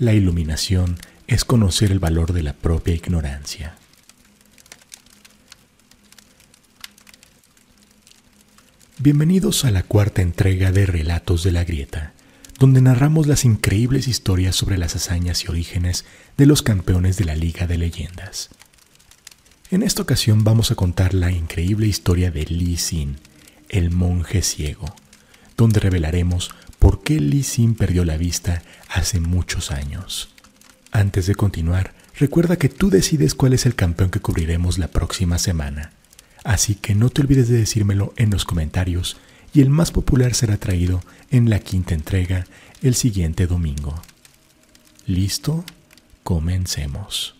La iluminación es conocer el valor de la propia ignorancia. Bienvenidos a la cuarta entrega de Relatos de la Grieta, donde narramos las increíbles historias sobre las hazañas y orígenes de los campeones de la Liga de Leyendas. En esta ocasión vamos a contar la increíble historia de Li Xin, el monje ciego, donde revelaremos por qué Li Xin perdió la vista hace muchos años. Antes de continuar, recuerda que tú decides cuál es el campeón que cubriremos la próxima semana. Así que no te olvides de decírmelo en los comentarios y el más popular será traído en la quinta entrega el siguiente domingo. ¿Listo? Comencemos.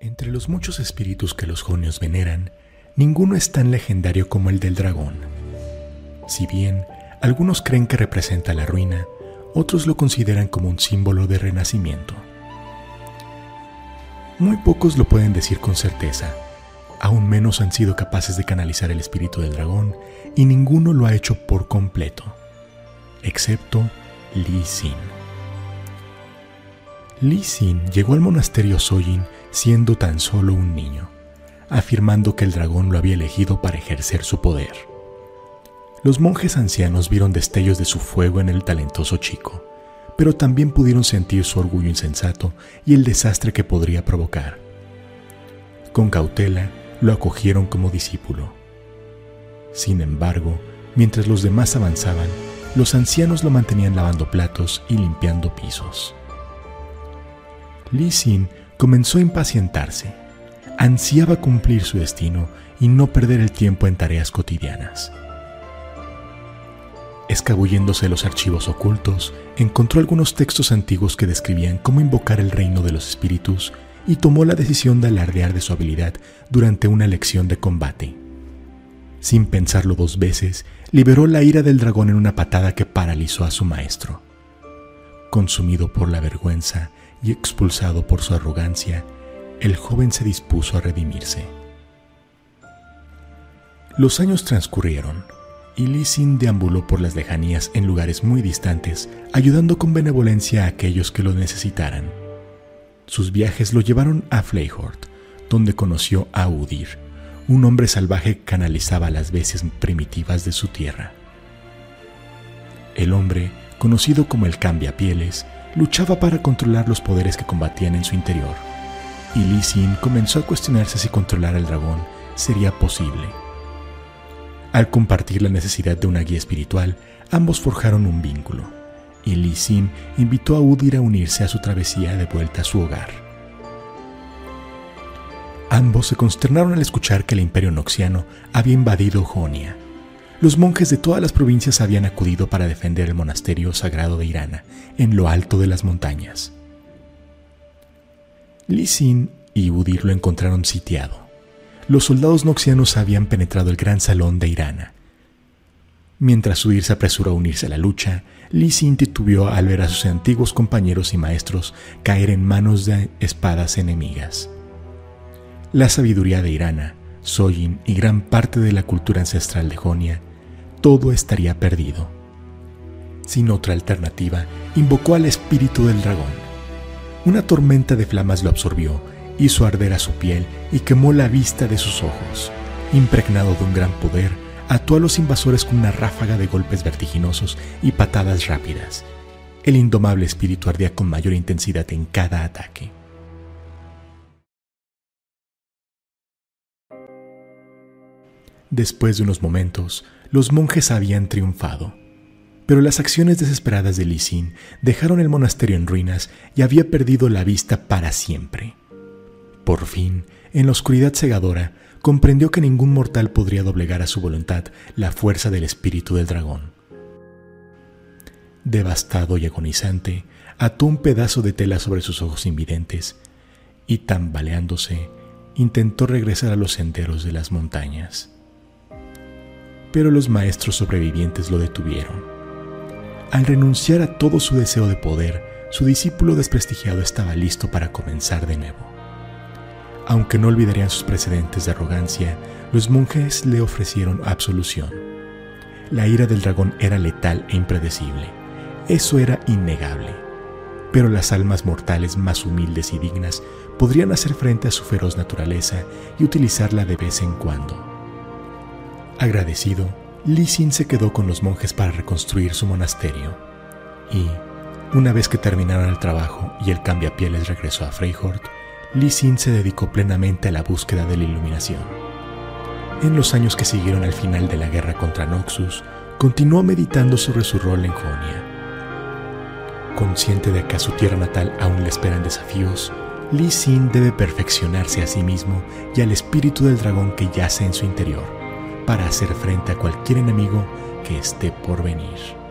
Entre los muchos espíritus que los jonios veneran, ninguno es tan legendario como el del dragón. Si bien algunos creen que representa la ruina, otros lo consideran como un símbolo de renacimiento. Muy pocos lo pueden decir con certeza, aún menos han sido capaces de canalizar el espíritu del dragón y ninguno lo ha hecho por completo, excepto Li Xin. Li Xin llegó al monasterio Sojin siendo tan solo un niño, afirmando que el dragón lo había elegido para ejercer su poder. Los monjes ancianos vieron destellos de su fuego en el talentoso chico, pero también pudieron sentir su orgullo insensato y el desastre que podría provocar. Con cautela, lo acogieron como discípulo. Sin embargo, mientras los demás avanzaban, los ancianos lo mantenían lavando platos y limpiando pisos. Li Xin comenzó a impacientarse. Ansiaba cumplir su destino y no perder el tiempo en tareas cotidianas. Escabulléndose los archivos ocultos, encontró algunos textos antiguos que describían cómo invocar el reino de los espíritus y tomó la decisión de alardear de su habilidad durante una lección de combate. Sin pensarlo dos veces, liberó la ira del dragón en una patada que paralizó a su maestro. Consumido por la vergüenza y expulsado por su arrogancia, el joven se dispuso a redimirse. Los años transcurrieron y deambuló por las lejanías en lugares muy distantes, ayudando con benevolencia a aquellos que lo necesitaran. Sus viajes lo llevaron a Fleihort, donde conoció a Udir, un hombre salvaje que canalizaba las veces primitivas de su tierra. El hombre, conocido como el Cambiapieles, luchaba para controlar los poderes que combatían en su interior, y Li Xin comenzó a cuestionarse si controlar al dragón sería posible. Al compartir la necesidad de una guía espiritual, ambos forjaron un vínculo, y Li Xin invitó a Udir a unirse a su travesía de vuelta a su hogar. Ambos se consternaron al escuchar que el imperio noxiano había invadido Jonia. Los monjes de todas las provincias habían acudido para defender el monasterio sagrado de Irana, en lo alto de las montañas. Li Xin y Udir lo encontraron sitiado los soldados noxianos habían penetrado el gran salón de Irana. Mientras Udir se apresuró a unirse a la lucha, Li Xin titubeó al ver a sus antiguos compañeros y maestros caer en manos de espadas enemigas. La sabiduría de Irana, Sojin y gran parte de la cultura ancestral de Jonia, todo estaría perdido. Sin otra alternativa, invocó al espíritu del dragón. Una tormenta de flamas lo absorbió hizo arder a su piel y quemó la vista de sus ojos. Impregnado de un gran poder, ató a los invasores con una ráfaga de golpes vertiginosos y patadas rápidas. El indomable espíritu ardía con mayor intensidad en cada ataque. Después de unos momentos, los monjes habían triunfado, pero las acciones desesperadas de Lisin dejaron el monasterio en ruinas y había perdido la vista para siempre. Por fin, en la oscuridad cegadora, comprendió que ningún mortal podría doblegar a su voluntad la fuerza del espíritu del dragón. Devastado y agonizante, ató un pedazo de tela sobre sus ojos invidentes y, tambaleándose, intentó regresar a los senderos de las montañas. Pero los maestros sobrevivientes lo detuvieron. Al renunciar a todo su deseo de poder, su discípulo desprestigiado estaba listo para comenzar de nuevo. Aunque no olvidarían sus precedentes de arrogancia, los monjes le ofrecieron absolución. La ira del dragón era letal e impredecible. Eso era innegable. Pero las almas mortales más humildes y dignas podrían hacer frente a su feroz naturaleza y utilizarla de vez en cuando. Agradecido, Li Xin se quedó con los monjes para reconstruir su monasterio y, una vez que terminaron el trabajo y el cambiapieles regresó a Freihort, Li Xin se dedicó plenamente a la búsqueda de la iluminación. En los años que siguieron al final de la guerra contra Noxus, continuó meditando sobre su rol en Jonia. Consciente de que a su tierra natal aún le esperan desafíos, Li Xin debe perfeccionarse a sí mismo y al espíritu del dragón que yace en su interior, para hacer frente a cualquier enemigo que esté por venir.